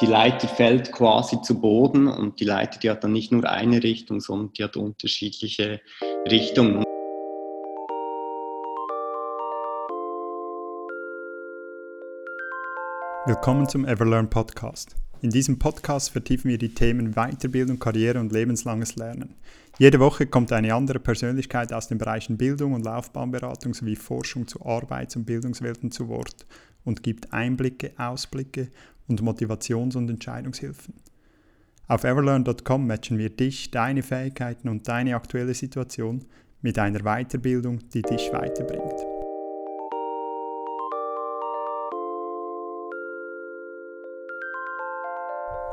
die Leiter fällt quasi zu Boden und die Leiter, die hat dann nicht nur eine Richtung, sondern die hat unterschiedliche Richtungen. Willkommen zum Everlearn Podcast. In diesem Podcast vertiefen wir die Themen Weiterbildung, Karriere und lebenslanges Lernen. Jede Woche kommt eine andere Persönlichkeit aus den Bereichen Bildung und Laufbahnberatung sowie Forschung zu Arbeits- und Bildungswelten zu Wort und gibt Einblicke, Ausblicke und Motivations- und Entscheidungshilfen. Auf everlearn.com matchen wir dich, deine Fähigkeiten und deine aktuelle Situation mit einer Weiterbildung, die dich weiterbringt.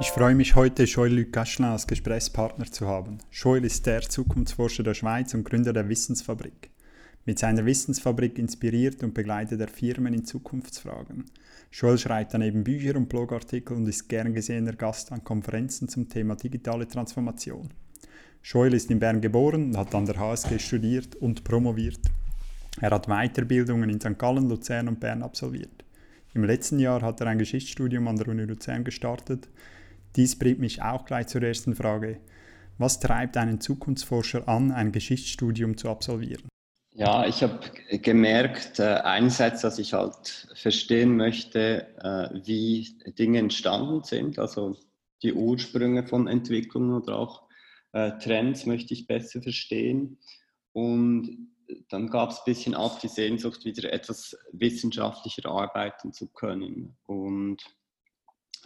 Ich freue mich heute, Joël-Luc Gachelin als Gesprächspartner zu haben. Joël ist der Zukunftsforscher der Schweiz und Gründer der Wissensfabrik. Mit seiner Wissensfabrik inspiriert und begleitet er Firmen in Zukunftsfragen. Joel schreibt daneben Bücher und Blogartikel und ist gern gesehener Gast an Konferenzen zum Thema digitale Transformation. Joel ist in Bern geboren und hat an der HSG studiert und promoviert. Er hat Weiterbildungen in St. Gallen, Luzern und Bern absolviert. Im letzten Jahr hat er ein Geschichtsstudium an der Uni Luzern gestartet dies bringt mich auch gleich zur ersten Frage. Was treibt einen Zukunftsforscher an, ein Geschichtsstudium zu absolvieren? Ja, ich habe gemerkt, äh, einerseits, dass ich halt verstehen möchte, äh, wie Dinge entstanden sind, also die Ursprünge von Entwicklungen oder auch äh, Trends möchte ich besser verstehen. Und dann gab es ein bisschen auch die Sehnsucht, wieder etwas wissenschaftlicher arbeiten zu können. Und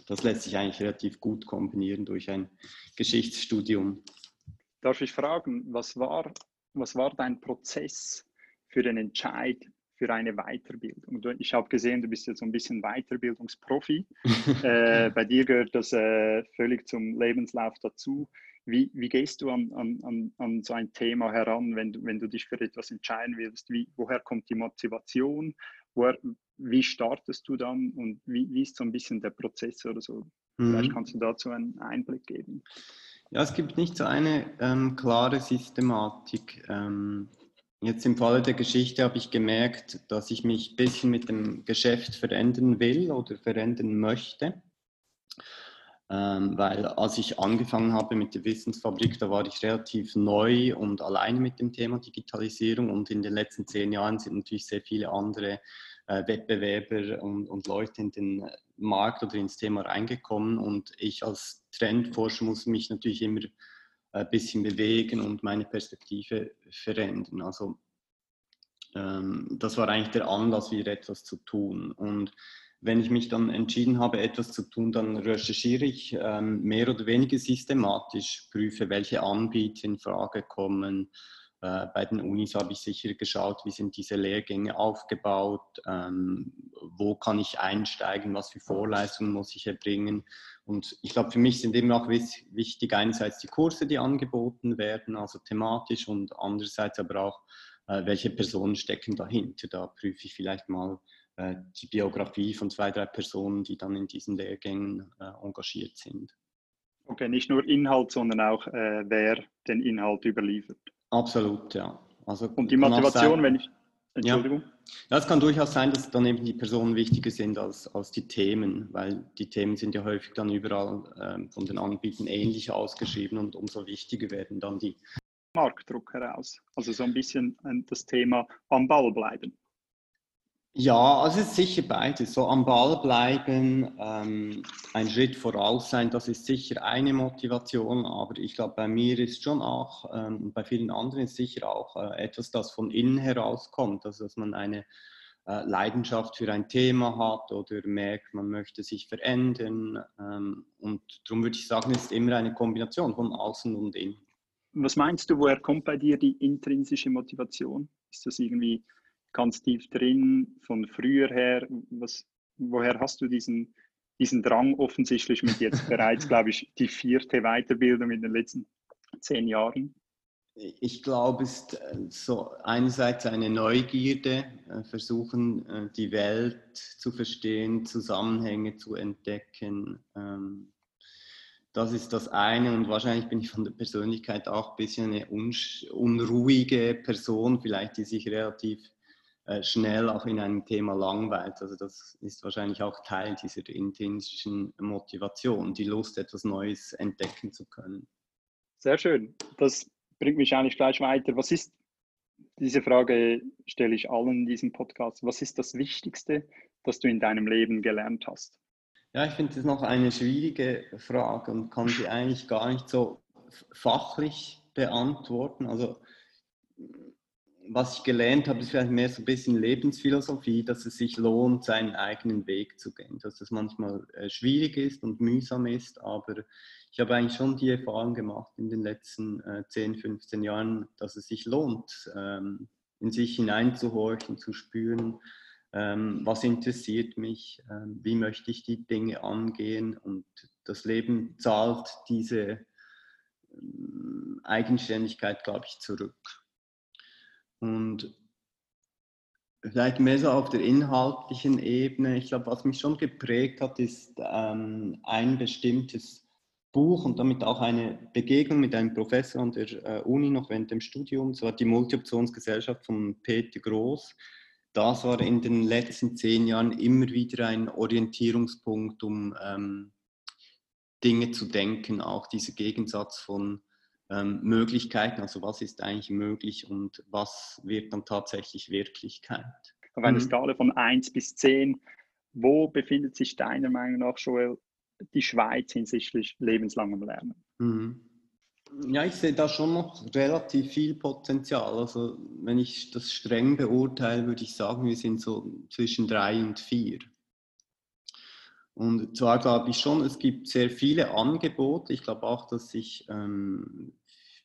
das lässt sich eigentlich relativ gut kombinieren durch ein Geschichtsstudium. Darf ich fragen, was war, was war dein Prozess für den Entscheid für eine Weiterbildung? Ich habe gesehen, du bist jetzt so ein bisschen Weiterbildungsprofi. äh, bei dir gehört das äh, völlig zum Lebenslauf dazu. Wie, wie gehst du an, an, an, so ein Thema heran, wenn du, wenn du dich für etwas entscheiden willst? Wie, woher kommt die Motivation? Woher, wie startest du dann und wie, wie ist so ein bisschen der Prozess oder so? Mhm. Vielleicht kannst du dazu einen Einblick geben. Ja, es gibt nicht so eine ähm, klare Systematik. Ähm, jetzt im Falle der Geschichte habe ich gemerkt, dass ich mich ein bisschen mit dem Geschäft verändern will oder verändern möchte. Ähm, weil als ich angefangen habe mit der Wissensfabrik, da war ich relativ neu und alleine mit dem Thema Digitalisierung und in den letzten zehn Jahren sind natürlich sehr viele andere Wettbewerber und, und Leute in den Markt oder ins Thema reingekommen und ich als Trendforscher muss mich natürlich immer ein bisschen bewegen und meine Perspektive verändern. Also ähm, das war eigentlich der Anlass, wieder etwas zu tun. Und wenn ich mich dann entschieden habe, etwas zu tun, dann recherchiere ich ähm, mehr oder weniger systematisch, prüfe, welche Anbieter in Frage kommen, äh, bei den Unis habe ich sicher geschaut, wie sind diese Lehrgänge aufgebaut, ähm, wo kann ich einsteigen, was für Vorleistungen muss ich erbringen. Und ich glaube, für mich sind eben auch wichtig einerseits die Kurse, die angeboten werden, also thematisch und andererseits aber auch, äh, welche Personen stecken dahinter. Da prüfe ich vielleicht mal äh, die Biografie von zwei, drei Personen, die dann in diesen Lehrgängen engagiert sind. Okay, nicht nur Inhalt, sondern auch, äh, wer den Inhalt überliefert. Absolut, ja. Also und die Motivation, wenn ich. Entschuldigung. Ja. es kann durchaus sein, dass dann eben die Personen wichtiger sind als, als die Themen, weil die Themen sind ja häufig dann überall ähm, von den Anbietern ähnlich ausgeschrieben und umso wichtiger werden dann die. Marktdruck heraus. Also so ein bisschen äh, das Thema am Ball bleiben. Ja, also es ist sicher beides. So am Ball bleiben, ähm, ein Schritt voraus sein, das ist sicher eine Motivation, aber ich glaube, bei mir ist schon auch ähm, und bei vielen anderen ist sicher auch äh, etwas, das von innen herauskommt, also dass man eine äh, Leidenschaft für ein Thema hat oder merkt, man möchte sich verändern. Ähm, und darum würde ich sagen, es ist immer eine Kombination von außen und innen. Was meinst du, woher kommt bei dir die intrinsische Motivation? Ist das irgendwie ganz tief drin, von früher her. Was, woher hast du diesen, diesen Drang offensichtlich mit jetzt bereits, glaube ich, die vierte Weiterbildung in den letzten zehn Jahren? Ich glaube, es ist äh, so einerseits eine Neugierde, äh, versuchen, äh, die Welt zu verstehen, Zusammenhänge zu entdecken. Ähm, das ist das eine und wahrscheinlich bin ich von der Persönlichkeit auch ein bisschen eine unruhige Person, vielleicht die sich relativ schnell auch in einem Thema langweilt. Also das ist wahrscheinlich auch Teil dieser intrinsischen Motivation, die Lust, etwas Neues entdecken zu können. Sehr schön. Das bringt mich eigentlich gleich weiter. Was ist, diese Frage stelle ich allen in diesem Podcast, was ist das Wichtigste, das du in deinem Leben gelernt hast? Ja, ich finde das noch eine schwierige Frage und kann sie eigentlich gar nicht so fachlich beantworten. Also was ich gelernt habe, ist vielleicht mehr so ein bisschen Lebensphilosophie, dass es sich lohnt, seinen eigenen Weg zu gehen. Dass es manchmal äh, schwierig ist und mühsam ist, aber ich habe eigentlich schon die Erfahrung gemacht in den letzten äh, 10, 15 Jahren, dass es sich lohnt, ähm, in sich hineinzuhorchen, zu spüren, ähm, was interessiert mich, ähm, wie möchte ich die Dinge angehen und das Leben zahlt diese Eigenständigkeit, glaube ich, zurück. Und vielleicht mehr so auf der inhaltlichen Ebene. Ich glaube, was mich schon geprägt hat, ist ähm, ein bestimmtes Buch und damit auch eine Begegnung mit einem Professor an der äh, Uni noch während dem Studium. Das war die Multioptionsgesellschaft von Peter Groß. Das war in den letzten zehn Jahren immer wieder ein Orientierungspunkt, um ähm, Dinge zu denken, auch dieser Gegensatz von ähm, Möglichkeiten, also was ist eigentlich möglich und was wird dann tatsächlich Wirklichkeit. Auf einer mhm. Skala von 1 bis 10, wo befindet sich deiner Meinung nach, Joel, die Schweiz hinsichtlich lebenslangem Lernen? Mhm. Ja, ich sehe da schon noch relativ viel Potenzial. Also wenn ich das streng beurteile, würde ich sagen, wir sind so zwischen drei und vier. Und zwar glaube ich schon, es gibt sehr viele Angebote. Ich glaube auch, dass sich ähm,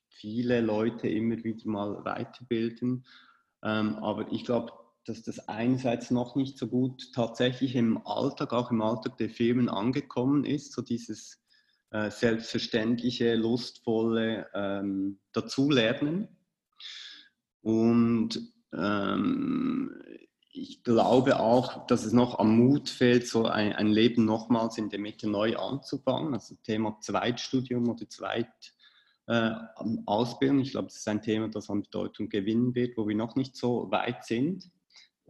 viele Leute immer wieder mal weiterbilden. Ähm, aber ich glaube, dass das einerseits noch nicht so gut tatsächlich im Alltag, auch im Alltag der Firmen angekommen ist, so dieses äh, selbstverständliche, lustvolle ähm, Dazulernen. Und ähm, ich glaube auch, dass es noch am Mut fehlt, so ein, ein, Leben nochmals in der Mitte neu anzufangen. Also Thema Zweitstudium oder Zweitausbildung. Äh, ich glaube, das ist ein Thema, das an Bedeutung gewinnen wird, wo wir noch nicht so weit sind.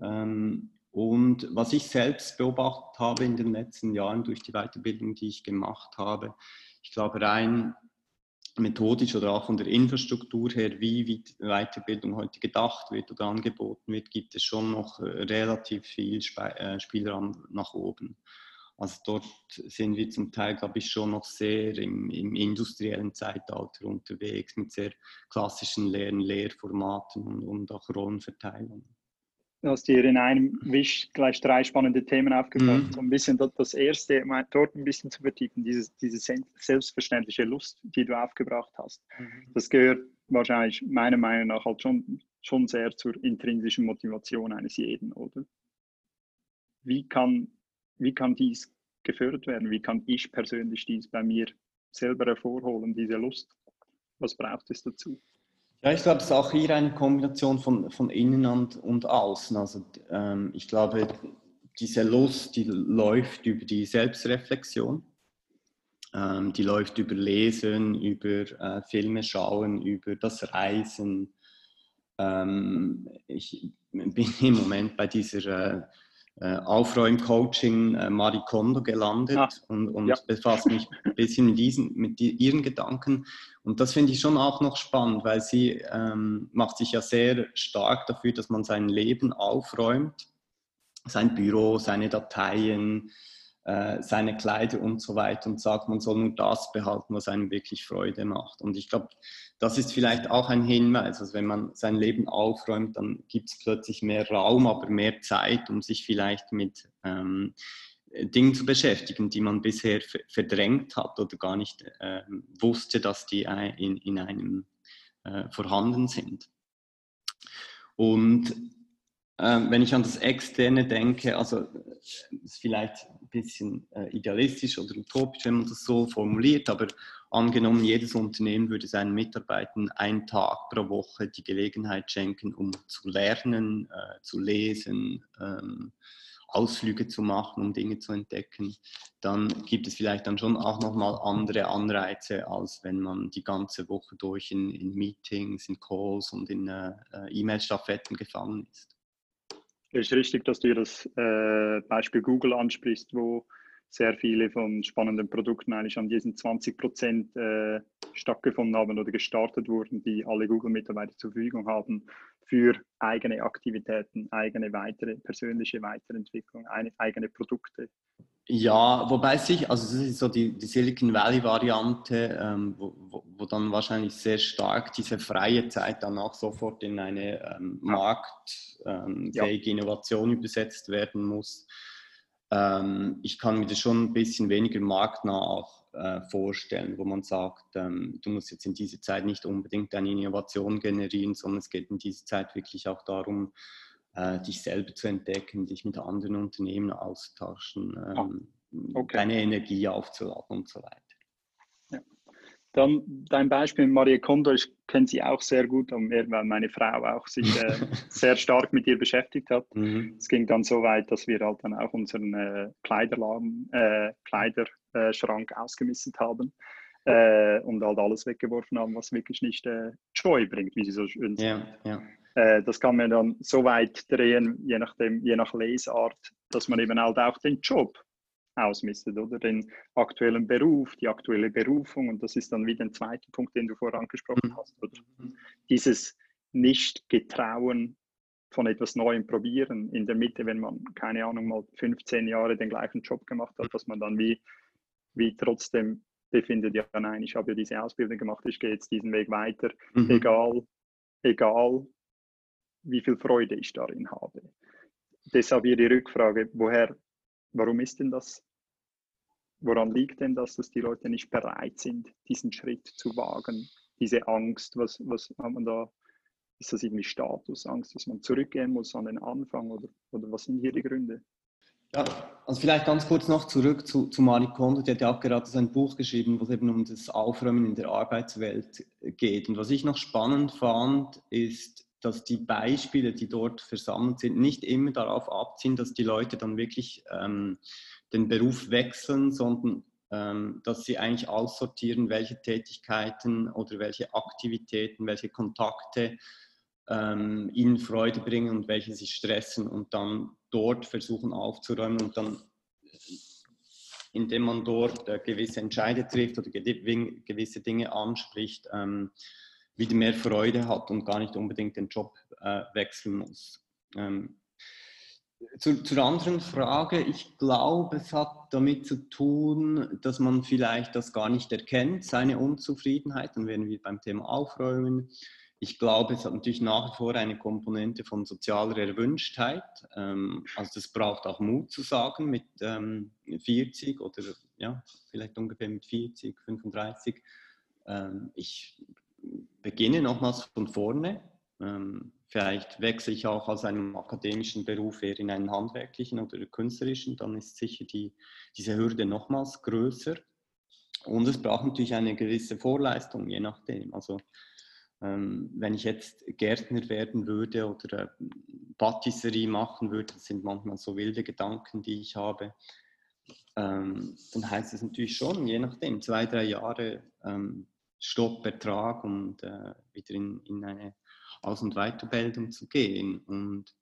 Ähm, und was ich selbst beobachtet habe in den letzten Jahren durch die Weiterbildung, die ich gemacht habe, ich glaube rein methodisch oder auch von der Infrastruktur her, wie Weiterbildung heute gedacht wird oder angeboten wird, gibt es schon noch äh, relativ viel äh, Spielraum nach oben. Also dort sind wir zum Teil, glaube ich, schon noch sehr im, im industriellen Zeitalter unterwegs mit sehr klassischen Lehren, Lehrformaten und, und auch Rollenverteilungen. Du hast hier in einem Wisch gleich drei spannende Themen aufgebracht. Mhm. So ein bisschen das erste, dort ein bisschen zu vertiefen, diese, diese selbstverständliche Lust, die du aufgebracht hast. Mhm. Das gehört wahrscheinlich meiner Meinung nach halt schon, schon sehr zur intrinsischen Motivation eines jeden, oder? Wie kann, wie kann dies gefördert werden? Wie kann ich persönlich dies bei mir selber hervorholen, diese Lust? Was braucht es dazu? Ja, ich glaube, es ist auch hier eine Kombination von, von innen und, und außen. Also ähm, ich glaube, diese Lust, die läuft über die Selbstreflexion, ähm, die läuft über Lesen, über äh, Filme schauen, über das Reisen. Ähm, ich bin im Moment bei dieser äh, äh, Aufräumcoaching äh, Marie Kondo gelandet ah, und, und ja. befasse mich ein bisschen mit, diesen, mit die, ihren Gedanken. Und das finde ich schon auch noch spannend, weil sie ähm, macht sich ja sehr stark dafür, dass man sein Leben aufräumt, sein Büro, seine Dateien, äh, seine Kleider und so weiter und sagt, man soll nur das behalten, was einem wirklich Freude macht. Und ich glaube, das ist vielleicht auch ein Hinweis. Also wenn man sein Leben aufräumt, dann gibt es plötzlich mehr Raum, aber mehr Zeit, um sich vielleicht mit ähm, Dingen zu beschäftigen, die man bisher verdrängt hat oder gar nicht äh, wusste, dass die in, in einem äh, vorhanden sind. Und wenn ich an das Externe denke, also ist vielleicht ein bisschen äh, idealistisch oder utopisch, wenn man das so formuliert, aber Angenommen, jedes Unternehmen würde seinen Mitarbeitern einen Tag pro Woche die Gelegenheit schenken, um zu lernen, äh, zu lesen, ähm, Ausflüge zu machen, um Dinge zu entdecken, dann gibt es vielleicht dann schon auch nochmal andere Anreize, als wenn man die ganze Woche durch in, in Meetings, in Calls und in äh, äh E-Mail-Staffetten gefangen ist. Es ist richtig, dass du das äh, Beispiel Google ansprichst, wo sehr viele von spannenden Produkten eigentlich an diesen 20 Prozent äh, stattgefunden haben oder gestartet wurden, die alle Google-Mitarbeiter zur Verfügung haben für eigene Aktivitäten, eigene weitere persönliche Weiterentwicklung, eine, eigene Produkte. Ja, wobei sich, also das ist so die, die Silicon Valley-Variante, ähm, wo, wo, wo, dann wahrscheinlich sehr stark diese freie Zeit dann auch sofort in eine ähm, marktfähige ähm, ja. Innovation übersetzt werden muss. Ähm, ich kann mir das schon ein bisschen weniger marktnah auch äh, vorstellen, wo man sagt, ähm, du musst jetzt in dieser Zeit nicht unbedingt eine Innovation generieren, sondern es geht in dieser Zeit wirklich auch darum, äh, dich selber zu entdecken, dich mit anderen Unternehmen austauschen, ähm, okay. deine Energie aufzuladen und so weiter. Dann dein Beispiel Marie Kondo, ich kenne sie auch sehr gut, weil meine Frau auch sich äh, sehr stark mit ihr beschäftigt hat. Mhm. Es ging dann so weit, dass wir halt dann auch unseren äh, Kleiderladen, äh, Kleiderschrank ausgemistet haben äh, und halt alles weggeworfen haben, was wirklich nicht äh, Joy bringt, wie sie so schön sagen. Ja, ja. Äh, das kann man dann so weit drehen, je, nachdem, je nach Lesart, dass man eben halt auch den Job ausmistet, oder den aktuellen Beruf, die aktuelle Berufung. Und das ist dann wieder ein zweiter Punkt, den du vorher angesprochen mhm. hast. Oder? Dieses Nicht-Getrauen von etwas Neuem probieren in der Mitte, wenn man, keine Ahnung, mal 15 Jahre den gleichen Job gemacht hat, dass man dann wie, wie trotzdem befindet, ja nein, ich habe ja diese Ausbildung gemacht, ich gehe jetzt diesen Weg weiter, mhm. egal, egal wie viel Freude ich darin habe. Deshalb hier die Rückfrage, woher, warum ist denn das Woran liegt denn das, dass die Leute nicht bereit sind, diesen Schritt zu wagen? Diese Angst, was, was hat man da? Ist das irgendwie Statusangst, dass man zurückgehen muss an den Anfang oder, oder was sind hier die Gründe? Ja, also vielleicht ganz kurz noch zurück zu, zu Marie Kondo, die hat ja auch gerade sein Buch geschrieben, wo es eben um das Aufräumen in der Arbeitswelt geht. Und was ich noch spannend fand, ist, dass die Beispiele, die dort versammelt sind, nicht immer darauf abziehen, dass die Leute dann wirklich ähm, den Beruf wechseln, sondern ähm, dass sie eigentlich aussortieren, welche Tätigkeiten oder welche Aktivitäten, welche Kontakte ähm, ihnen Freude bringen und welche sie stressen und dann dort versuchen aufzuräumen und dann, indem man dort äh, gewisse Entscheide trifft oder gewisse Dinge anspricht, ähm, wieder mehr Freude hat und gar nicht unbedingt den Job äh, wechseln muss. Ähm, zu, zur anderen Frage, ich glaube, es hat damit zu tun, dass man vielleicht das gar nicht erkennt, seine Unzufriedenheit. Dann wären wir beim Thema Aufräumen. Ich glaube, es hat natürlich nach wie vor eine Komponente von sozialer Erwünschtheit. Ähm, also das braucht auch Mut zu sagen mit 40 ähm, oder ja, vielleicht ungefähr mit 40, 35. Ähm, ich beginne nochmals von vorne. Ähm, vielleicht wechsle ich auch aus einem akademischen Beruf eher in einen handwerklichen oder künstlerischen, dann ist sicher die, diese Hürde nochmals größer. Und es braucht natürlich eine gewisse Vorleistung, je nachdem. Also ähm, wenn ich jetzt Gärtner werden würde oder äh, Patisserie machen würde, das sind manchmal so wilde Gedanken, die ich habe, ähm, dann heißt es natürlich schon, je nachdem, zwei, drei Jahre ähm, Stoppertrag und äh, wieder in, in eine Aus- und Weiterbildung zu gehen. Und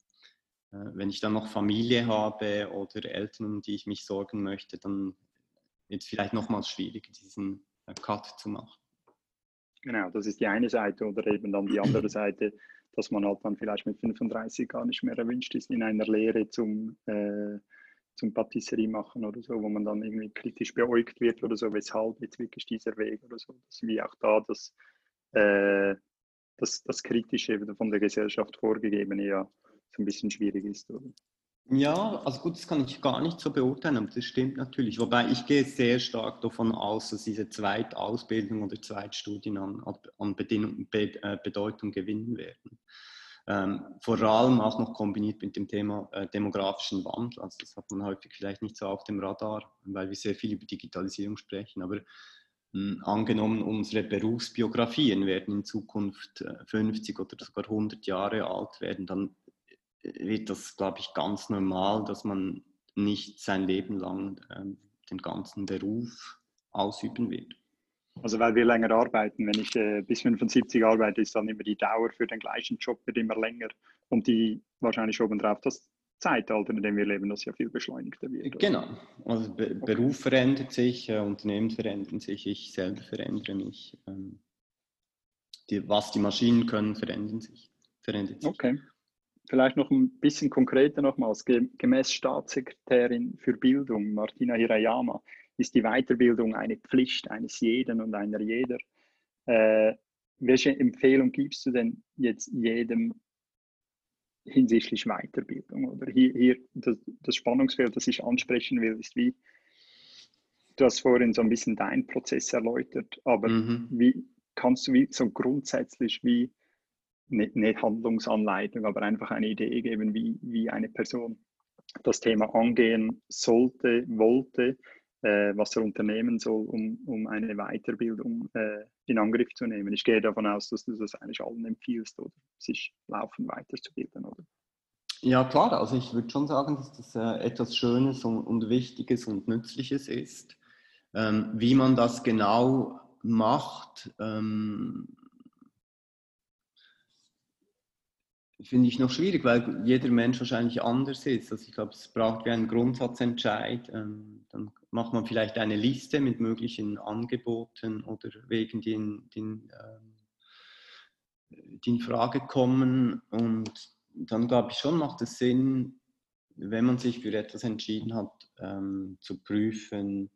äh, wenn ich dann noch Familie habe oder Eltern, um die ich mich sorgen möchte, dann wird es vielleicht nochmals schwieriger, diesen äh, Cut zu machen. Genau, das ist die eine Seite oder eben dann die andere Seite, dass man halt dann vielleicht mit 35 gar nicht mehr erwünscht ist in einer Lehre zum äh, zum Patisserie machen oder so, wo man dann irgendwie kritisch beäugt wird oder so, weshalb jetzt wirklich dieser Weg oder so, dass wie auch da das, äh, das, das Kritische von der Gesellschaft vorgegebene ja so ein bisschen schwierig ist. Oder? Ja, also gut, das kann ich gar nicht so beurteilen, aber das stimmt natürlich. Wobei ich gehe sehr stark davon aus, dass diese Zweitausbildung oder Zweitstudien an, an äh, Bedeutung gewinnen werden. Ähm, vor allem auch noch kombiniert mit dem Thema äh, demografischen Wandel. Also das hat man häufig vielleicht nicht so auf dem Radar, weil wir sehr viel über Digitalisierung sprechen. Aber mh, hm, angenommen, unsere Berufsbiografien werden in Zukunft äh, 50 oder sogar 100 Jahre alt werden, dann äh, wird das, glaube ich, ganz normal, dass man nicht sein Leben lang äh, den ganzen Beruf ausüben wird. Also weil wir länger arbeiten, wenn ich äh, bis 75 arbeite, ist dann immer die Dauer für den gleichen Job wird immer länger und die wahrscheinlich obendrauf das Zeitalter, in dem wir leben, das ja viel beschleunigter wird. Genau. Also Be okay. Beruf verändert sich, äh, Unternehmen verändern sich, ich selber verändere mich. Ähm, die, was die Maschinen können, verändern sich. Verändert sich. Okay. Vielleicht noch ein bisschen konkreter nochmals. Gemäß Staatssekretärin für Bildung, Martina Hirayama, ist die Weiterbildung eine Pflicht eines jeden und einer jeder. Äh, welche Empfehlung gibst du denn jetzt jedem hinsichtlich Weiterbildung? Oder hier, hier das, das Spannungsfeld, das ich ansprechen will, ist wie, du hast vorhin so ein bisschen deinen Prozess erläutert, aber mhm. wie kannst du wie, so grundsätzlich wie nicht Handlungsanleitung, aber einfach eine Idee geben, wie, wie eine Person das Thema angehen sollte, wollte, äh, was er unternehmen soll, um, um eine Weiterbildung äh, in Angriff zu nehmen. Ich gehe davon aus, dass du das eigentlich allen empfiehlst, oder sich laufend weiterzubilden, oder? Ja, klar. Also ich würde schon sagen, dass das äh, etwas Schönes und, und, Wichtiges und Nützliches ist. Ähm, wie man das genau macht, ähm, finde ich noch schwierig, weil jeder Mensch wahrscheinlich anders ist. Also ich glaube, es braucht wie einen Grundsatzentscheid. Ähm, dann macht man vielleicht eine Liste mit möglichen Angeboten oder Wegen, die in, die in, ähm, Frage kommen. Und dann glaube ich schon, macht es Sinn, wenn man sich für etwas entschieden hat, ähm, zu prüfen,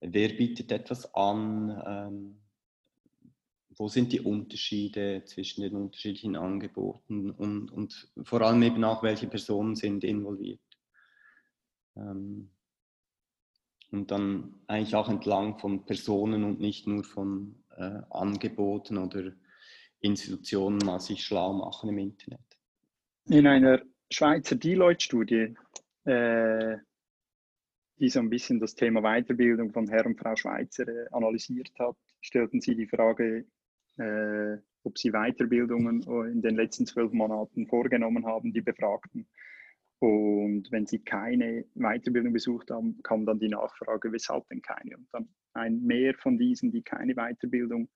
wer bietet etwas an, ähm, wo sind die Unterschiede zwischen den unterschiedlichen Angeboten und, und vor allem eben auch, welche Personen sind involviert. Ähm, und dann eigentlich auch entlang von Personen und nicht nur von äh, Angeboten oder Institutionen mal sich schlau machen im Internet. In einer Schweizer Deloitte-Studie, äh, die so ein bisschen das Thema Weiterbildung von Herr und Frau Schweizer äh, analysiert hat, stellten sie die Frage, äh, ob sie Weiterbildungen äh, in den letzten zwölf Monaten vorgenommen haben, die Befragten. Und wenn sie keine Weiterbildung besucht haben, kam dann die Nachfrage, weshalb denn keine? Und dann ein Mehr von diesen, die keine Weiterbildung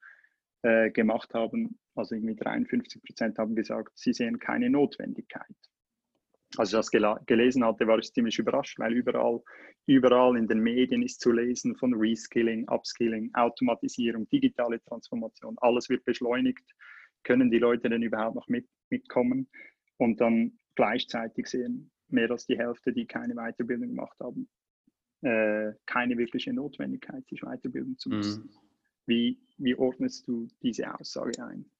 äh, gemacht haben, also irgendwie 53 Prozent haben gesagt, sie sehen keine Notwendigkeit als ich das gelesen hatte, war ich ziemlich überrascht, weil überall, überall in den Medien ist zu lesen von Reskilling, Upskilling, Automatisierung, digitale Transformation. Alles wird beschleunigt. Können die Leute denn überhaupt noch mit, mitkommen? Und dann gleichzeitig sehen mehr als die Hälfte, die keine Weiterbildung gemacht haben, äh, keine wirkliche Notwendigkeit, sich weiterbilden zu müssen. Mhm. Wie, wie ordnest du diese Aussage ein?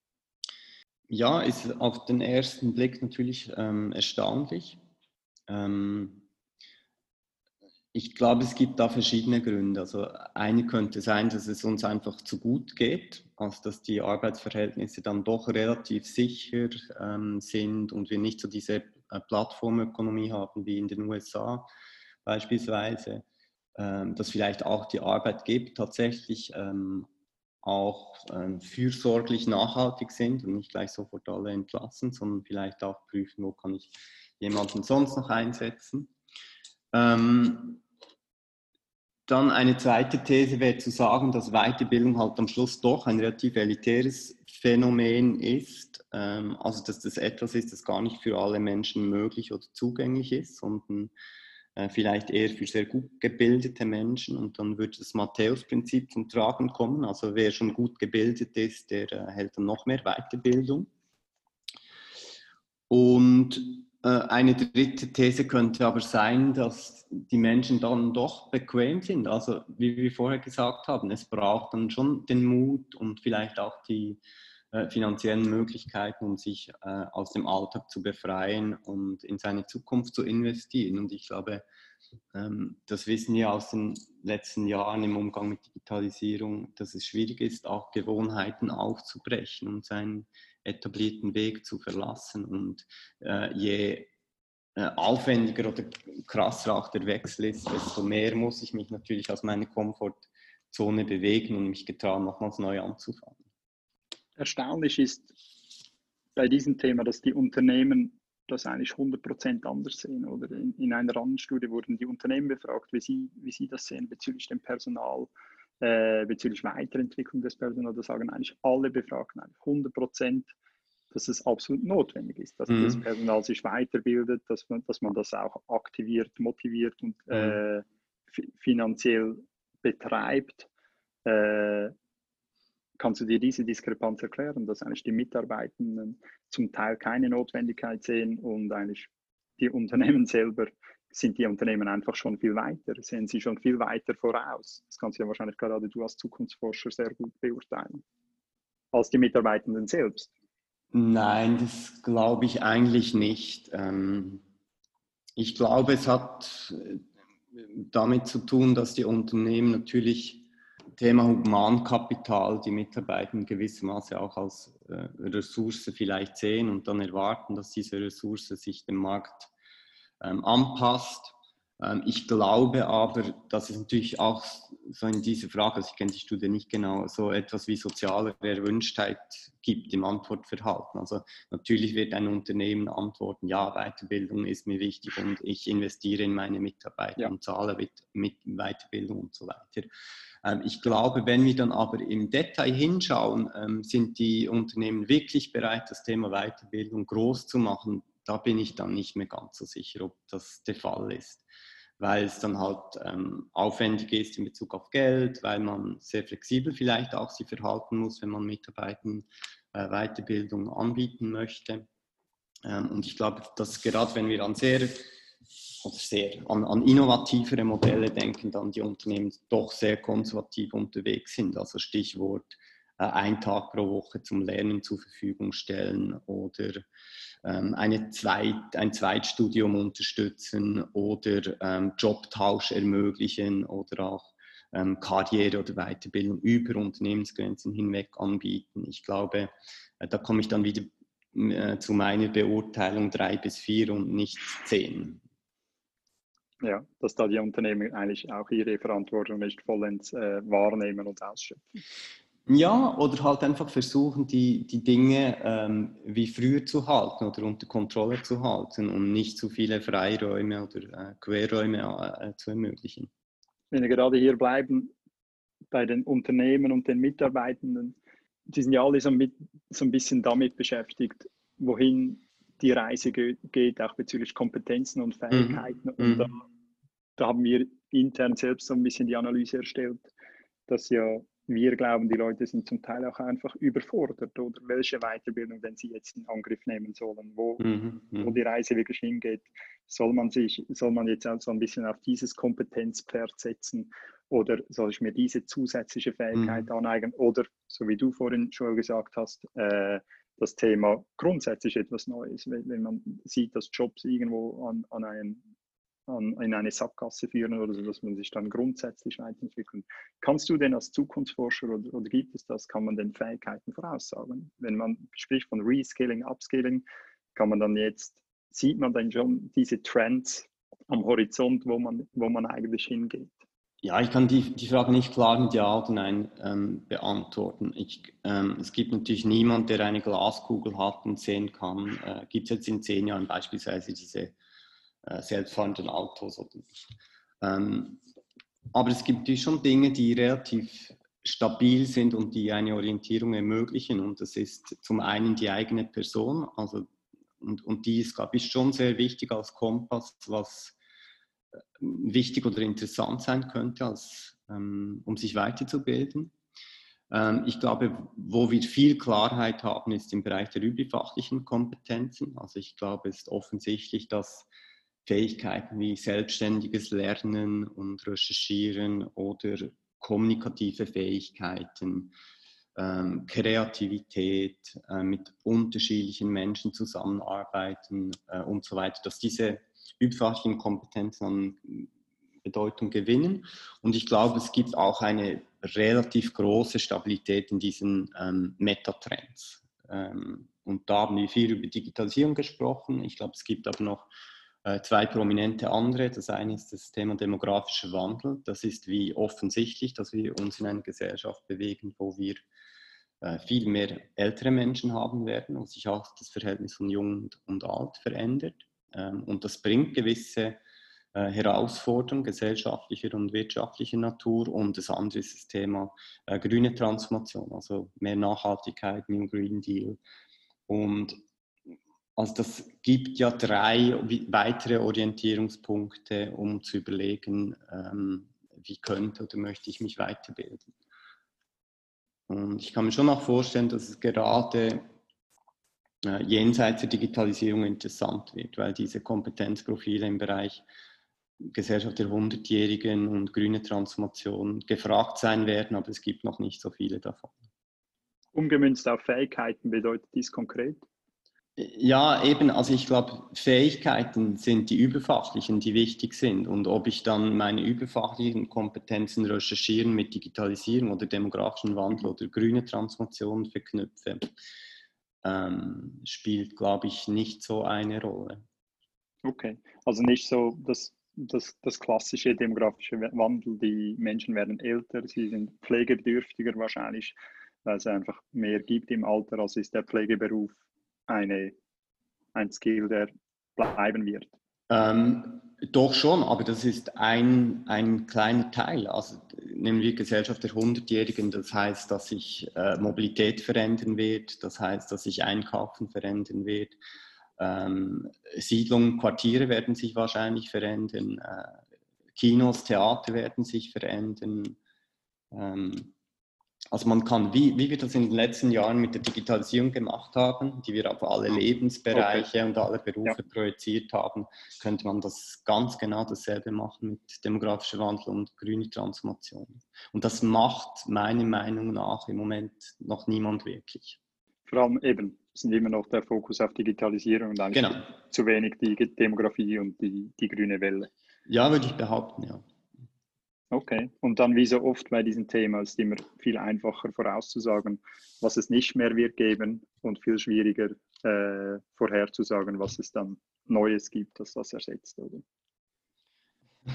Ja, ist auf den ersten Blick natürlich ähm, erstaunlich. Ähm, ich glaube, es gibt da verschiedene Gründe. Also eine könnte sein, dass es uns einfach zu gut geht, also dass die Arbeitsverhältnisse dann doch relativ sicher ähm, sind und wir nicht so diese Plattformökonomie haben wie in den USA beispielsweise. Ähm, dass vielleicht auch die Arbeitgeber tatsächlich ähm, auch ähm, fürsorglich nachhaltig sind und nicht gleich sofort alle entlassen, sondern vielleicht auch prüfen, wo kann ich jemanden sonst noch einsetzen. Ähm, dann eine zweite These wäre zu sagen, dass Weiterbildung halt am Schluss doch ein relativ elitäres Phänomen ist. Ähm, also dass das etwas ist, das gar nicht für alle Menschen möglich oder zugänglich ist, sondern äh, vielleicht eher für sehr gut gebildete Menschen und dann würde das Matthäus-Prinzip zum Tragen kommen. Also wer schon gut gebildet ist, der erhält dann noch mehr Weiterbildung. Und äh, eine dritte These könnte aber sein, dass die Menschen dann doch bequem sind. Also wie wir vorher gesagt haben, es braucht dann schon den Mut und vielleicht auch die äh, finanziellen Möglichkeiten, um sich äh, aus dem Alltag zu befreien und in seine Zukunft zu investieren. Und ich glaube, ähm, das wissen wir aus den letzten Jahren im Umgang mit Digitalisierung, dass es schwierig ist, auch Gewohnheiten aufzubrechen und seinen etablierten Weg zu verlassen. Und äh, je aufwendiger oder krasser auch der Wechsel ist, desto mehr muss ich mich natürlich aus meiner Komfortzone bewegen und mich getrauen, nochmals neu anzufangen erstaunlich ist bei diesem Thema, dass die Unternehmen das eigentlich 100% anders sehen. Oder in, in, einer anderen Studie wurden die Unternehmen befragt, wie sie, wie sie das sehen bezüglich dem Personal, äh, bezüglich Weiterentwicklung des Personals. Da sagen eigentlich alle Befragten, 100%, dass es absolut notwendig ist, dass mhm. das Personal sich weiterbildet, dass man, dass man das auch aktiviert, motiviert und mhm. äh, finanziell betreibt. Äh, kannst du dir diese Diskrepanz erklären, dass eigentlich die Mitarbeitenden zum Teil keine Notwendigkeit sehen und eigentlich die Unternehmen selber sind die Unternehmen einfach schon viel weiter, sehen sie schon viel weiter voraus. Das kannst du ja wahrscheinlich gerade du als Zukunftsforscher sehr gut beurteilen, als die Mitarbeitenden selbst. Nein, das glaube ich eigentlich nicht. Ähm, ich glaube, es hat äh, damit zu tun, dass die Unternehmen natürlich Thema Humankapital, die Mitarbeiter gewissermaßen auch als äh, Ressource vielleicht sehen und dann erwarten, dass diese Ressource sich dem Markt anpasst. Ähm, ich glaube aber, dass es natürlich auch so in dieser Frage, also ich kenne die Studie nicht genau, so etwas wie soziale Erwünschtheit gibt im Antwortverhalten. Also natürlich wird ein Unternehmen antworten, ja, Weiterbildung ist mir wichtig und ich investiere in meine Mitarbeiter ja. und zahle mit, mit Weiterbildung und so weiter. Ähm, ich glaube, wenn wir dann aber im Detail hinschauen, ähm, sind die Unternehmen wirklich bereit, das Thema Weiterbildung groß zu machen. Da bin ich dann nicht mehr ganz so sicher, ob das der Fall ist weil es dann halt ähm, aufwendig ist in Bezug auf Geld, weil man sehr flexibel vielleicht auch sich verhalten muss, wenn man Mitarbeitern äh, Weiterbildung anbieten möchte. Ähm, und ich glaube, dass gerade wenn wir an sehr, sehr an, an innovativere Modelle denken, dann die Unternehmen doch sehr konservativ unterwegs sind. Also Stichwort äh, ein Tag pro Woche zum Lernen zur Verfügung stellen oder ähm, eine Zweit, ein Zweitstudium unterstützen oder ähm, Jobtausch ermöglichen oder auch ähm, Karriere oder Weiterbildung über Unternehmensgrenzen hinweg anbieten. Ich glaube, äh, da komme ich dann wieder äh, zu meiner Beurteilung drei bis vier und nicht zehn. Ja, dass da die Unternehmen eigentlich auch ihre Verantwortung nicht vollends äh, wahrnehmen und ausschöpfen. Ja, oder halt einfach versuchen, die, die Dinge ähm, wie früher zu halten oder unter Kontrolle zu halten und nicht zu viele Freiräume oder äh, Querräume äh, zu ermöglichen. Wenn wir gerade hier bleiben bei den Unternehmen und den Mitarbeitenden, die sind ja alle so, mit, so ein bisschen damit beschäftigt, wohin die Reise geht, auch bezüglich Kompetenzen und mhm. Fähigkeiten. Mhm. Und da, da haben wir intern selbst so ein bisschen die Analyse erstellt, dass ja wir glauben, die Leute sind zum Teil auch einfach überfordert oder welche Weiterbildung denn sie jetzt in Angriff nehmen sollen, wo, mhm, wo mhm. die Reise wirklich hingeht. Soll man sich, soll man jetzt also ein bisschen auf dieses Kompetenzpferd setzen oder soll ich mir diese zusätzliche Fähigkeit mhm. aneignen oder, so wie du vorhin schon gesagt hast, äh, das Thema grundsätzlich etwas Neues, wenn, wenn man sieht, dass Jobs irgendwo an, an einem an, in eine Sackgasse führen oder so, dass man sich dann grundsätzlich weiterentwickelt. Kannst du denn als Zukunftsforscher oder, oder gibt es das, kann man den Fähigkeiten voraussagen? Wenn man spricht von Reskilling, Upskilling, kann man dann jetzt, sieht man dann schon diese Trends am Horizont, wo man, wo man eigentlich hingeht? Ja, ich kann die, die Frage nicht klar mit Ja oder Nein ähm, beantworten. Ich, ähm, es gibt natürlich niemanden, der eine Glaskugel hat und sehen kann, äh, gibt es jetzt in zehn Jahren beispielsweise diese selbstfahrenden Autos. Ähm, aber es gibt schon Dinge, die relativ stabil sind und die eine Orientierung ermöglichen. Und das ist zum einen die eigene Person, also und, und die ist, glaube ich, schon sehr wichtig als Kompass, was äh, wichtig oder interessant sein könnte, als, ähm, um sich weiterzubilden. Ähm, ich glaube, wo wir viel Klarheit haben, ist im Bereich der üblichfachlichen Kompetenzen. Also ich glaube, es ist offensichtlich, dass Fähigkeiten wie selbstständiges Lernen und Recherchieren oder kommunikative Fähigkeiten, ähm, Kreativität, äh, mit unterschiedlichen Menschen zusammenarbeiten äh, und so weiter, dass diese übfachlichen Kompetenzen an Bedeutung gewinnen. Und ich glaube, es gibt auch eine relativ große Stabilität in diesen ähm, Metatrends. Ähm, und da haben wir viel über Digitalisierung gesprochen. Ich glaube, es gibt aber noch zwei prominente andere. Das eine ist das Thema demografischer Wandel. Das ist wie offensichtlich, dass wir uns in einer Gesellschaft bewegen, wo wir äh, viel mehr ältere Menschen haben werden und sich auch das Verhältnis von Jung und Alt verändert. Ähm, und das bringt gewisse äh, Herausforderungen gesellschaftlicher und wirtschaftlicher Natur. Und das andere ist das Thema grüne Transformation, also mehr Nachhaltigkeit, New Green Deal Und also das gibt ja drei weitere Orientierungspunkte, um zu überlegen, ähm, wie könnte oder möchte ich mich weiterbilden. Und ich kann mir schon auch vorstellen, dass es gerade äh, jenseits der Digitalisierung interessant wird, weil diese Kompetenzprofile im Bereich Gesellschaft der Hundertjährigen und grüne Transformation gefragt sein werden, aber es gibt noch nicht so viele davon. Umgemünzt auf Fähigkeiten bedeutet dies konkret? Ja, eben, also ich glaube, Fähigkeiten sind die überfachlichen, die wichtig sind. Und ob ich dann meine überfachlichen Kompetenzen recherchieren mit Digitalisierung oder demografischen Wandel oder grüne Transformation verknüpfe, ähm, spielt, glaube ich, nicht so eine Rolle. Okay, also nicht so das, das, das klassische demografische Wandel, die Menschen werden älter, sie sind pflegebedürftiger wahrscheinlich, weil es einfach mehr gibt im Alter, als ist der Pflegeberuf eine, ein Skill, der bleiben wird. Ähm, doch schon, aber das ist ein, ein kleiner Teil. Also nehmen wir Gesellschaft der Hundertjährigen, das heißt, dass sich äh, Mobilität verändern wird, das heißt, dass sich Einkaufen verändern wird. Ähm, Siedlungen, Quartiere werden sich wahrscheinlich verändern, äh, Kinos, Theater werden sich verändern. Ähm, also man kann, wie, wie wir das in den letzten Jahren mit der Digitalisierung gemacht haben, die wir auf alle Lebensbereiche okay. und alle Berufe ja. projiziert haben, könnte man das ganz genau dasselbe machen mit demografischer Wandel und grüne Transformation. Und das macht meiner Meinung nach im Moment noch niemand wirklich. Vor allem eben sind immer noch der Fokus auf Digitalisierung und eigentlich genau. zu wenig die Demografie und die, die grüne Welle. Ja, würde ich behaupten, ja. Okay, und dann wie so oft bei diesem Thema ist es immer viel einfacher vorauszusagen, was es nicht mehr wird geben und viel schwieriger äh, vorherzusagen, was es dann Neues gibt, das das ersetzt, oder?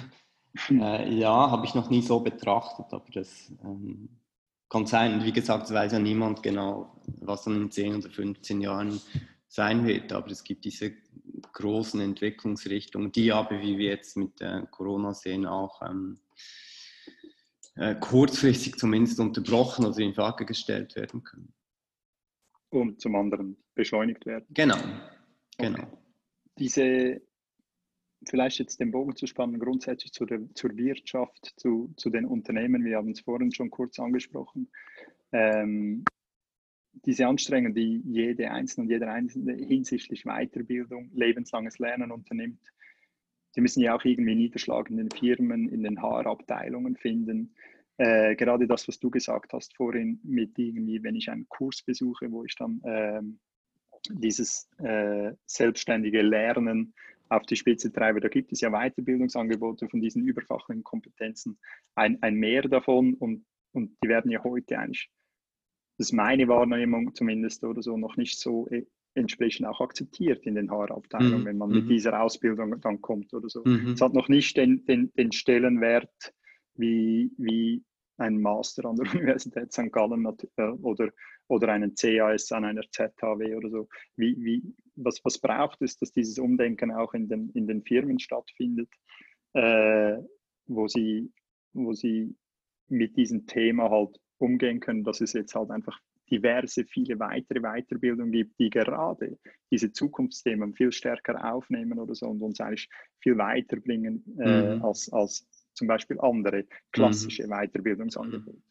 Äh, ja, habe ich noch nie so betrachtet, aber das ähm, kann sein. Wie gesagt, es weiß ja niemand genau, was dann in 10 oder 15 Jahren sein wird, aber es gibt diese großen Entwicklungsrichtungen, die aber, wie wir jetzt mit Corona sehen, auch ähm, äh, kurzfristig zumindest unterbrochen oder in Frage gestellt werden können. Und zum anderen beschleunigt werden. Genau, genau. Okay. Diese, vielleicht jetzt den Bogen zu spannen, grundsätzlich zu der, zur Wirtschaft, zu, zu den Unternehmen, wir haben es vorhin schon kurz angesprochen. Ähm, diese Anstrengungen, die jede Einzelne und jeder Einzelne hinsichtlich Weiterbildung, lebenslanges Lernen unternimmt, die müssen ja auch irgendwie Niederschlag in den Firmen, in den HR-Abteilungen finden. Äh, gerade das, was du gesagt hast vorhin, mit irgendwie, wenn ich einen Kurs besuche, wo ich dann äh, dieses äh, selbstständige Lernen auf die Spitze treibe, da gibt es ja Weiterbildungsangebote von diesen überfachlichen Kompetenzen, ein, ein Mehr davon und, und die werden ja heute eigentlich, das ist meine Wahrnehmung zumindest oder so, noch nicht so äh, entsprechend auch akzeptiert in den HR-Abteilungen, mhm. wenn man mit mhm. dieser Ausbildung dann kommt oder so. Mhm. Es hat noch nicht den, den, den Stellenwert wie, wie ein Master an der Universität St. Gallen äh, oder, oder einen CAS an einer ZHW oder so. Wie, wie, was, was braucht es, dass dieses Umdenken auch in den, in den Firmen stattfindet, äh, wo, sie, wo sie mit diesem Thema halt umgehen können, dass es jetzt halt einfach diverse, viele weitere Weiterbildungen gibt, die gerade diese Zukunftsthemen viel stärker aufnehmen oder so und uns eigentlich viel weiterbringen äh, mhm. als, als zum Beispiel andere klassische mhm. Weiterbildungsangebote.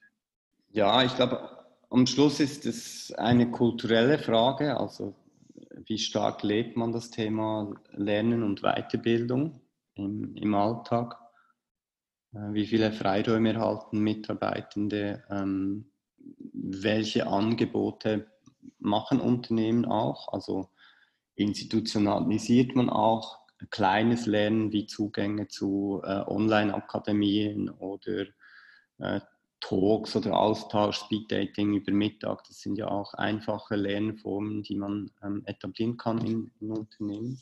Ja, ich glaube, am Schluss ist es eine kulturelle Frage, also wie stark lebt man das Thema Lernen und Weiterbildung im, im Alltag? Äh, wie viele Freiräume erhalten Mitarbeitende? Ähm, welche Angebote machen Unternehmen auch? Also institutionalisiert man auch kleines Lernen wie Zugänge zu äh, Online-Akademien oder äh, Talks oder Austausch, Speed-Dating über Mittag. Das sind ja auch einfache Lernformen, die man ähm, etablieren kann in, in Unternehmen.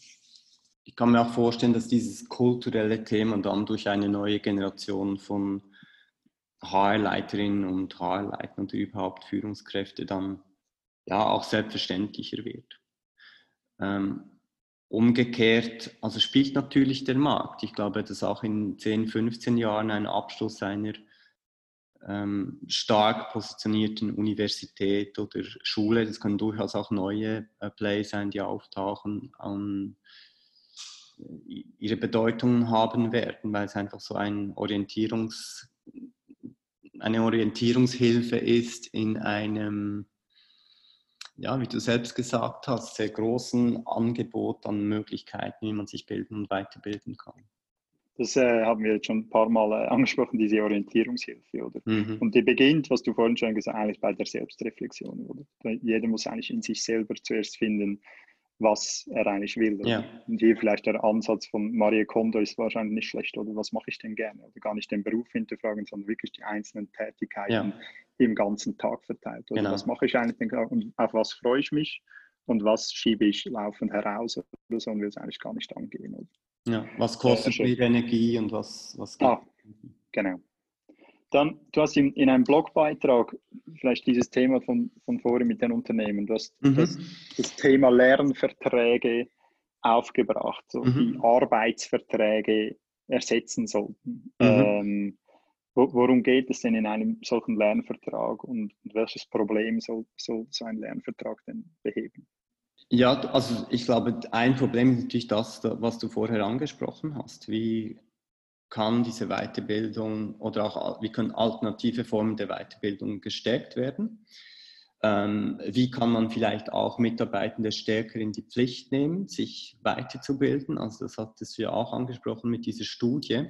Ich kann mir auch vorstellen, dass dieses kulturelle Thema dann durch eine neue Generation von HR-Leiterinnen und HR-Leitern und überhaupt Führungskräfte dann ja auch selbstverständlicher wird. Ähm, umgekehrt, also spielt natürlich der Markt. Ich glaube, dass auch in 10, 15 Jahren ein Abschluss einer ähm, stark positionierten Universität oder Schule. Das können durchaus auch neue äh, Plays sein, die auftauchen, an, ihre Bedeutung haben werden, weil es einfach so ein Orientierungs, eine Orientierungshilfe ist in einem, ja, wie du selbst gesagt hast, sehr großen Angebot an Möglichkeiten, wie man sich bilden und weiterbilden kann. Das äh, haben wir jetzt schon ein paar Mal äh, angesprochen, diese Orientierungshilfe, oder? Mhm. Und die beginnt, was du vorhin schon gesagt hast, eigentlich bei der Selbstreflexion, oder? Jeder muss eigentlich in sich selber zuerst finden, was er eigentlich will. Ja. Und hier vielleicht der Ansatz von Marie Kondo ist wahrscheinlich nicht schlecht, oder was mache ich denn gerne? Oder gar nicht den Beruf hinterfragen, sondern wirklich die einzelnen Tätigkeiten ja. im ganzen Tag verteilt. Oder genau. was mache ich eigentlich denn und auf was freue ich mich und was schiebe ich laufend heraus oder so und will es eigentlich gar nicht angehen. Oder? Ja, was kostet ja, mir Energie und was, was gibt ah, Genau. Dann, du hast in, in einem Blogbeitrag vielleicht dieses Thema von, von vorhin mit den Unternehmen, du hast mhm. das, das, Thema Lernverträge aufgebracht, so mhm. die Arbeitsverträge ersetzen sollten. Mhm. Ähm, wo, worum geht es denn in einem solchen Lernvertrag und, und welches Problem soll, soll so ein Lernvertrag denn beheben? Ja, also ich glaube, ein Problem ist natürlich das, was du vorher angesprochen hast. Wie kann diese Weiterbildung oder auch wie können alternative Formen der Weiterbildung gestärkt werden? Ähm, wie kann man vielleicht auch Mitarbeitende stärker in die Pflicht nehmen, sich weiterzubilden? Also das hattest du ja auch angesprochen mit dieser Studie.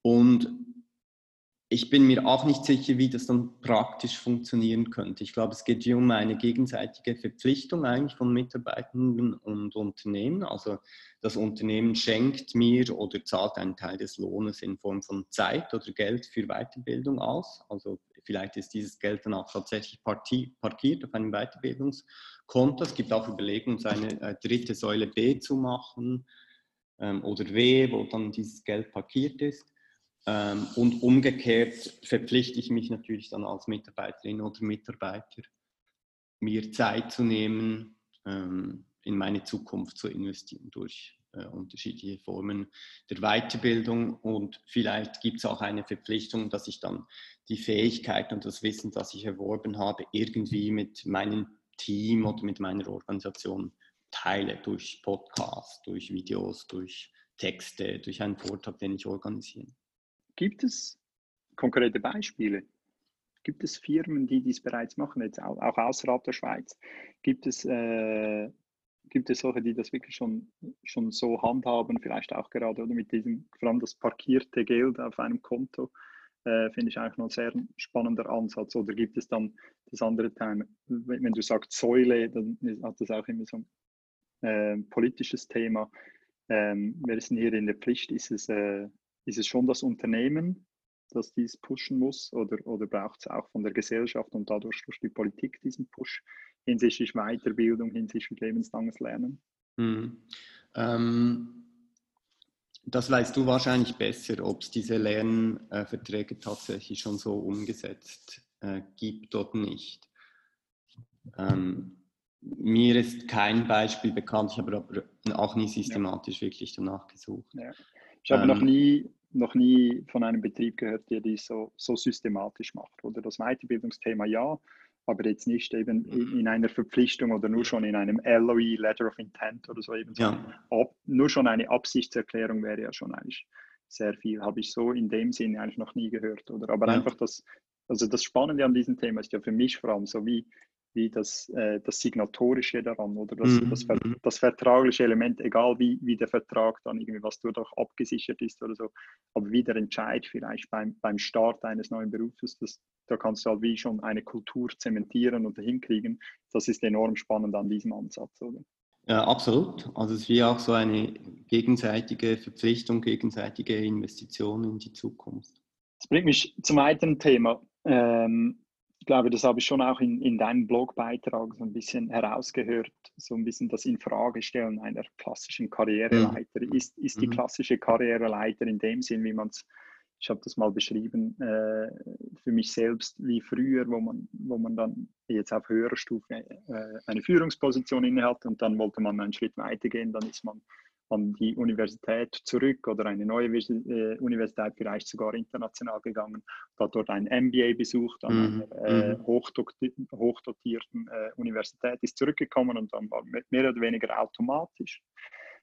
Und ich bin mir auch nicht sicher, wie das dann praktisch funktionieren könnte. Ich glaube, es geht hier um eine gegenseitige Verpflichtung eigentlich von Mitarbeitenden und Unternehmen. Also das Unternehmen schenkt mir oder zahlt einen Teil des Lohnes in Form von Zeit oder Geld für Weiterbildung aus. Also vielleicht ist dieses Geld dann auch tatsächlich parkiert auf einem Weiterbildungskonto. Es gibt auch Überlegungen, seine äh, dritte Säule B zu machen ähm, oder W, wo dann dieses Geld parkiert ist. Ähm, und umgekehrt verpflichte ich mich natürlich dann als Mitarbeiterin oder Mitarbeiter, mir Zeit zu nehmen, ähm, in meine Zukunft zu investieren durch äh, unterschiedliche Formen der Weiterbildung. Und vielleicht gibt es auch eine Verpflichtung, dass ich dann die Fähigkeit und das Wissen, das ich erworben habe, irgendwie mit meinem Team oder mit meiner Organisation teile, durch Podcasts, durch Videos, durch Texte, durch einen Vortrag, den ich organisiere. Gibt es konkrete Beispiele? Gibt es Firmen, die dies bereits machen, jetzt auch, auch außerhalb der Schweiz? Gibt es, äh, gibt es solche, die das wirklich schon, schon so handhaben, vielleicht auch gerade oder mit diesem, vor allem das parkierte Geld auf einem Konto? Äh, finde ich eigentlich noch ein sehr spannender Ansatz. Oder gibt es dann das andere Teil, wenn du sagst Säule, dann hat das auch immer so ein äh, politisches Thema. Ähm, wer ist denn hier in der Pflicht? Ist es, äh, ist es schon das Unternehmen, das dies pushen muss oder, oder braucht es auch von der Gesellschaft und dadurch durch die Politik diesen Push hinsichtlich Weiterbildung, hinsichtlich lebenslanges Lernen? Mhm. Ähm, das weißt du wahrscheinlich besser, ob es diese Lernverträge tatsächlich schon so umgesetzt äh, gibt oder nicht. Ähm, mir ist kein Beispiel bekannt, ich habe aber auch nie systematisch ja. wirklich danach gesucht. Ja. Ich habe ähm, noch, nie, noch nie von einem Betrieb gehört, der dies so, so systematisch macht. Oder das Weiterbildungsthema ja, aber jetzt nicht eben in, in einer Verpflichtung oder nur schon in einem LOE, Letter of Intent oder so eben. Ja. Ab, nur schon eine Absichtserklärung wäre ja schon eigentlich sehr viel. Habe ich so in dem Sinne eigentlich noch nie gehört. Oder? Aber ja. einfach das, also das Spannende an diesem Thema ist ja für mich vor allem so, wie, wie das, äh, das Signatorische daran oder das, mhm. das, mhm. das, vertragliche Element, egal wie, wie der Vertrag dann irgendwie, was dadurch abgesichert ist oder so, aber wie der Entscheid vielleicht beim, beim Start eines neuen Berufes, das, da kannst du halt wie schon eine Kultur zementieren und hinkriegen. Das ist enorm spannend an diesem Ansatz, oder? Ja, absolut. Also es ist wie auch so eine gegenseitige Verpflichtung, gegenseitige Investition in die Zukunft. Das bringt mich zum weiteren Thema. Ähm, ich glaube, das habe ich schon auch in, in deinem Blogbeitrag so ein bisschen herausgehört, so ein bisschen das Infragestellen einer klassischen Karriereleiter. Mhm. Ist, ist die mhm. klassische Karriereleiter in dem Sinn, wie man es, ich habe das mal beschrieben, äh, für mich selbst wie früher, wo man, wo man dann jetzt auf höherer Stufe äh, eine Führungsposition innehat und dann wollte man einen Schritt weiter gehen, dann ist man an die Universität zurück oder eine neue äh, Universität, vielleicht sogar international gegangen, hat dort ein MBA besucht an mhm. einer äh, mhm. hochdotierten äh, Universität, ist zurückgekommen und dann war mehr oder weniger automatisch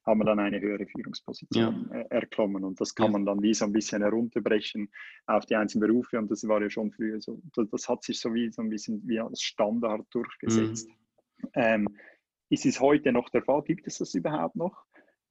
haben wir dann eine höhere Führungsposition ja. Äh, erklommen. Und das kann ja. man dann wie so ein bisschen herunterbrechen auf die einzelnen Berufe. Und das war ja schon früher so, das, das hat sich so wie so ein bisschen wie als Standard durchgesetzt. Mhm. Ähm, ist es heute noch der Fall? Gibt es das überhaupt noch?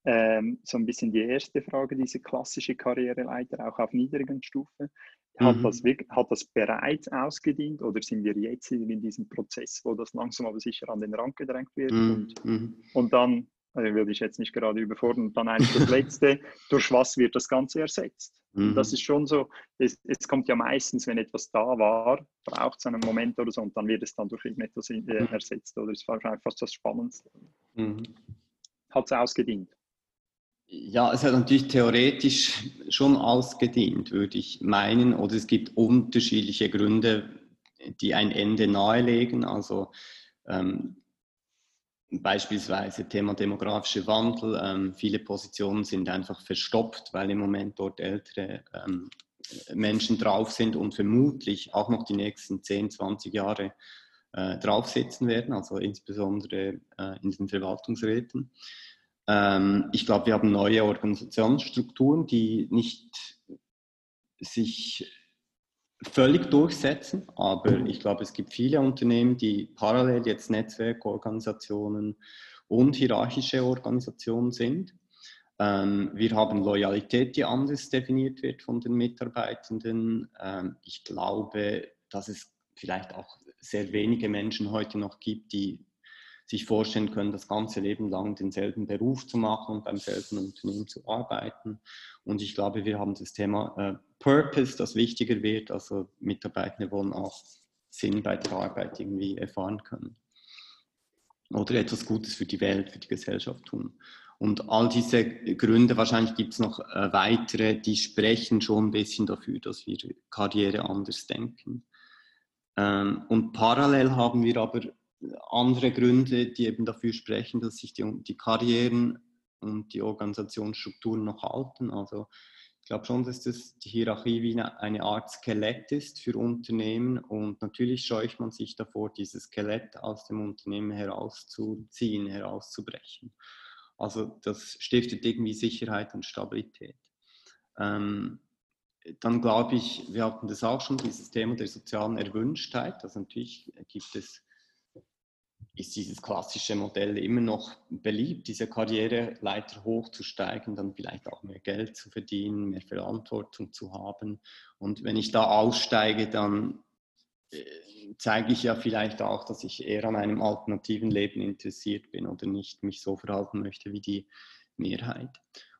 Ähm, so ein bisschen die erste Frage, diese klassische Karriereleiter, auch auf niedrigen Stufe. Hat, mhm. das, hat das bereits ausgedient oder sind wir jetzt in diesem Prozess, wo das langsam aber sicher an den Rand gedrängt wird? Mhm. Und, mhm. und dann also würde ich jetzt nicht gerade überfordern. Und dann eigentlich das Letzte, durch was wird das Ganze ersetzt? Mhm. Das ist schon so, es, es, kommt ja meistens, wenn etwas da war, braucht es einen Moment oder so und dann wird es dann durch irgendetwas äh, mhm. ersetzt oder ist wahrscheinlich fast das Spannendste. Mhm. Hat es ausgedient? Ja, es hat natürlich theoretisch schon ausgedient, würde ich meinen. Oder es gibt unterschiedliche Gründe, die ein Ende nahelegen. Also ähm, Beispielsweise Thema demografischer Wandel. Ähm, viele Positionen sind einfach verstopft, weil im Moment dort ältere ähm, Menschen drauf sind und vermutlich auch noch die nächsten 10, 20 Jahre äh, drauf sitzen werden, also insbesondere äh, in den Verwaltungsräten. Ähm, ich glaube, wir haben neue Organisationsstrukturen, die nicht sich völlig durchsetzen, aber ich glaube, es gibt viele Unternehmen, die parallel jetzt Netzwerkorganisationen und hierarchische Organisationen sind. Ähm, wir haben Loyalität, die anders definiert wird von den Mitarbeitenden. Ähm, ich glaube, dass es vielleicht auch sehr wenige Menschen heute noch gibt, die sich vorstellen können, das ganze Leben lang denselben Beruf zu machen und beim selben Unternehmen zu arbeiten. Und ich glaube, wir haben das Thema äh, Purpose, das wichtiger wird. Also Mitarbeitende wollen auch Sinn bei der Arbeit irgendwie erfahren können. Oder etwas Gutes für die Welt, für die Gesellschaft tun. Und all diese Gründe, wahrscheinlich gibt es noch äh, weitere, die sprechen schon ein bisschen dafür, dass wir Karriere anders denken. Ähm, und parallel haben wir aber andere Gründe, die eben dafür sprechen, dass sich die, die Karrieren und die Organisationsstrukturen noch halten. Also ich glaube schon, dass das die Hierarchie wie eine Art Skelett ist für Unternehmen und natürlich scheucht man sich davor, dieses Skelett aus dem Unternehmen herauszuziehen, herauszubrechen. Also das stiftet irgendwie Sicherheit und Stabilität. Ähm, dann glaube ich, wir hatten das auch schon, dieses Thema der sozialen Erwünschtheit. Also natürlich gibt es ist dieses klassische Modell immer noch beliebt, diese Karriereleiter hochzusteigen, dann vielleicht auch mehr Geld zu verdienen, mehr Verantwortung zu haben. Und wenn ich da aussteige, dann äh, zeige ich ja vielleicht auch, dass ich eher an einem alternativen Leben interessiert bin oder nicht mich so verhalten möchte wie die Mehrheit.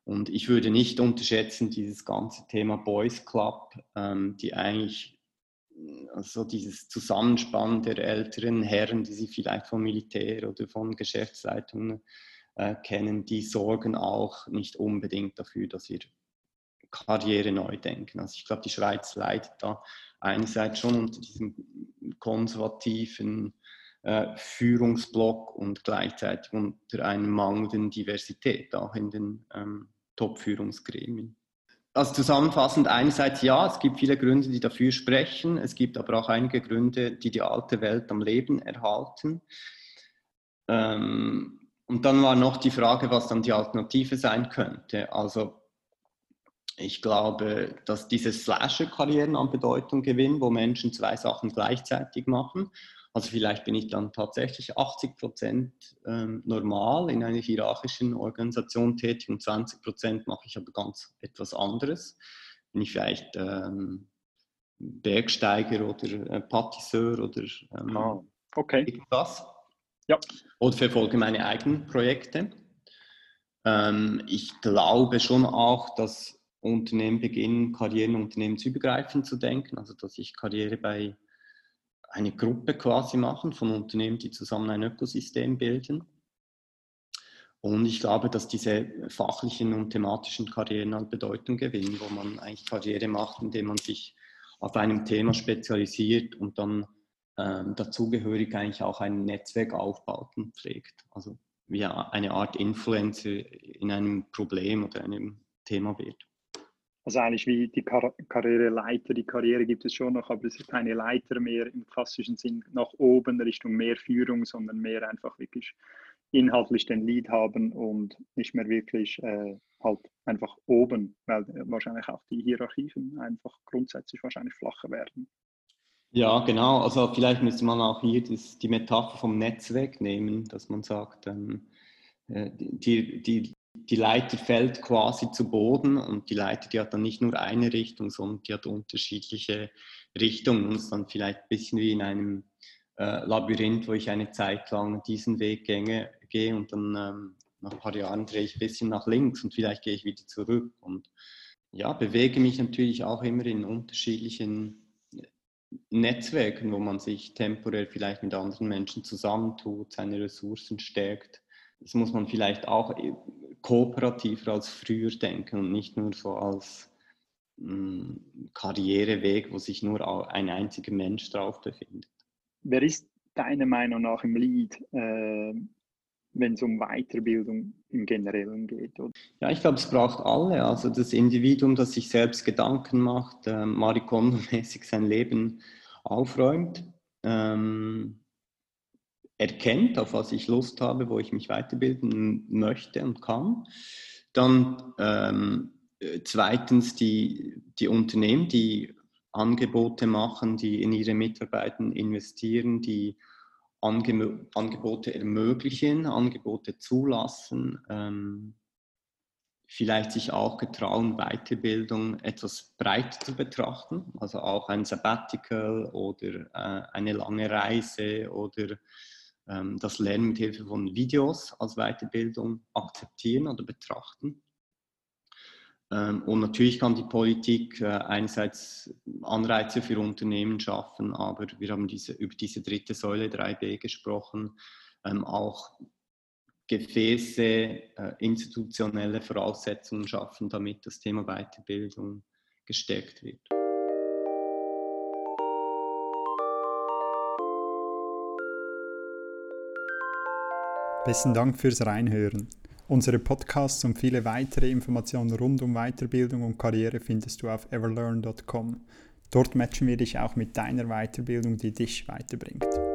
Und ich würde nicht unterschätzen, dieses ganze Thema Boys Club, ähm, die eigentlich also dieses Zusammenspannen der älteren Herren, die Sie vielleicht vom Militär oder von Geschäftsleitungen äh, kennen, die sorgen auch nicht unbedingt dafür, dass wir Karriere neu denken. Also ich glaube, die Schweiz leidet da einerseits schon unter diesem konservativen äh, Führungsblock und gleichzeitig unter einer mangelnden Diversität auch in den ähm, Top-Führungsgremien. Also zusammenfassend einerseits ja, es gibt viele Gründe, die dafür sprechen. Es gibt aber auch einige Gründe, die die alte Welt am Leben erhalten. Ähm, und dann war noch die Frage, was dann die Alternative sein könnte. Also ich glaube, dass diese Slasher-Karrieren an Bedeutung gewinnen, wo Menschen zwei Sachen gleichzeitig machen. Also vielleicht bin ich dann tatsächlich 80 Prozent ähm, normal in einer hierarchischen Organisation tätig und 20 Prozent mache ich aber ganz etwas anderes. Bin ich vielleicht ähm, Bergsteiger oder äh, Patisseur oder ähm, ah, okay. irgendwas. Ja. Oder verfolge meine eigenen Projekte. Ähm, ich glaube schon auch, dass Unternehmen beginnen, Karrieren unternehmensübergreifend zu denken, also dass ich Karriere bei eine Gruppe quasi machen von Unternehmen, die zusammen ein Ökosystem bilden. Und ich glaube, dass diese fachlichen und thematischen Karrieren an Bedeutung gewinnen, wo man eigentlich Karriere macht, indem man sich auf einem Thema spezialisiert und dann ähm, dazugehörig eigentlich auch ein Netzwerk aufbaut und pflegt. Also ja, eine Art Influencer in einem Problem oder einem Thema wird. Also eigentlich wie die Kar Karriereleiter, die Karriere gibt es schon noch, aber es ist keine Leiter mehr im klassischen Sinn nach oben Richtung mehr Führung, sondern mehr einfach wirklich inhaltlich den Lead haben und nicht mehr wirklich äh, halt einfach oben, weil wahrscheinlich auch die Hierarchien einfach grundsätzlich wahrscheinlich flacher werden. Ja, genau. Also vielleicht müsste man auch hier das, die Metapher vom Netzwerk nehmen, dass man sagt, ähm, äh, die, die, die Leiter fällt quasi zu Boden und die Leiter, die hat dann nicht nur eine Richtung, sondern die hat unterschiedliche Richtungen und ist dann vielleicht ein bisschen wie in einem äh, Labyrinth, wo ich eine Zeit lang diesen Weg gänge, gehe und dann ähm, nach ein paar Jahren drehe ich ein bisschen nach links und vielleicht gehe ich wieder zurück und ja, bewege mich natürlich auch immer in unterschiedlichen Netzwerken, wo man sich temporär vielleicht mit anderen Menschen zusammentut, seine Ressourcen stärkt. Das muss man vielleicht auch kooperativer als früher denken und nicht nur so als mh, hm, Karriereweg, wo sich nur ein einziger Mensch drauf befindet. Wer ist deiner Meinung nach im Lead, äh, wenn es um Weiterbildung im Generellen geht? Oder? Ja, ich glaube, es braucht alle. Also das Individuum, das sich selbst Gedanken macht, äh, Marie mäßig sein Leben aufräumt, ähm, erkennt, auf was ich Lust habe, wo ich mich weiterbilden möchte und kann. Dann ähm, zweitens die, die Unternehmen, die Angebote machen, die in ihre Mitarbeiter investieren, die Ange Angebote ermöglichen, Angebote zulassen, ähm, vielleicht sich auch getrauen, Weiterbildung etwas breiter zu betrachten, also auch ein Sabbatical oder äh, eine lange Reise oder das Lernen mit Hilfe von Videos als Weiterbildung akzeptieren oder betrachten. Ähm, und natürlich kann die Politik äh, einerseits Anreize für Unternehmen schaffen, aber wir haben diese, über diese dritte Säule 3b gesprochen, ähm, auch Gefäße, äh, institutionelle Voraussetzungen schaffen, damit das Thema Weiterbildung gestärkt wird. Besten Dank fürs Reinhören. Unsere Podcasts und viele weitere Informationen rund um Weiterbildung und Karriere findest du auf everlearn.com. Dort matchen wir dich auch mit deiner Weiterbildung, die dich weiterbringt.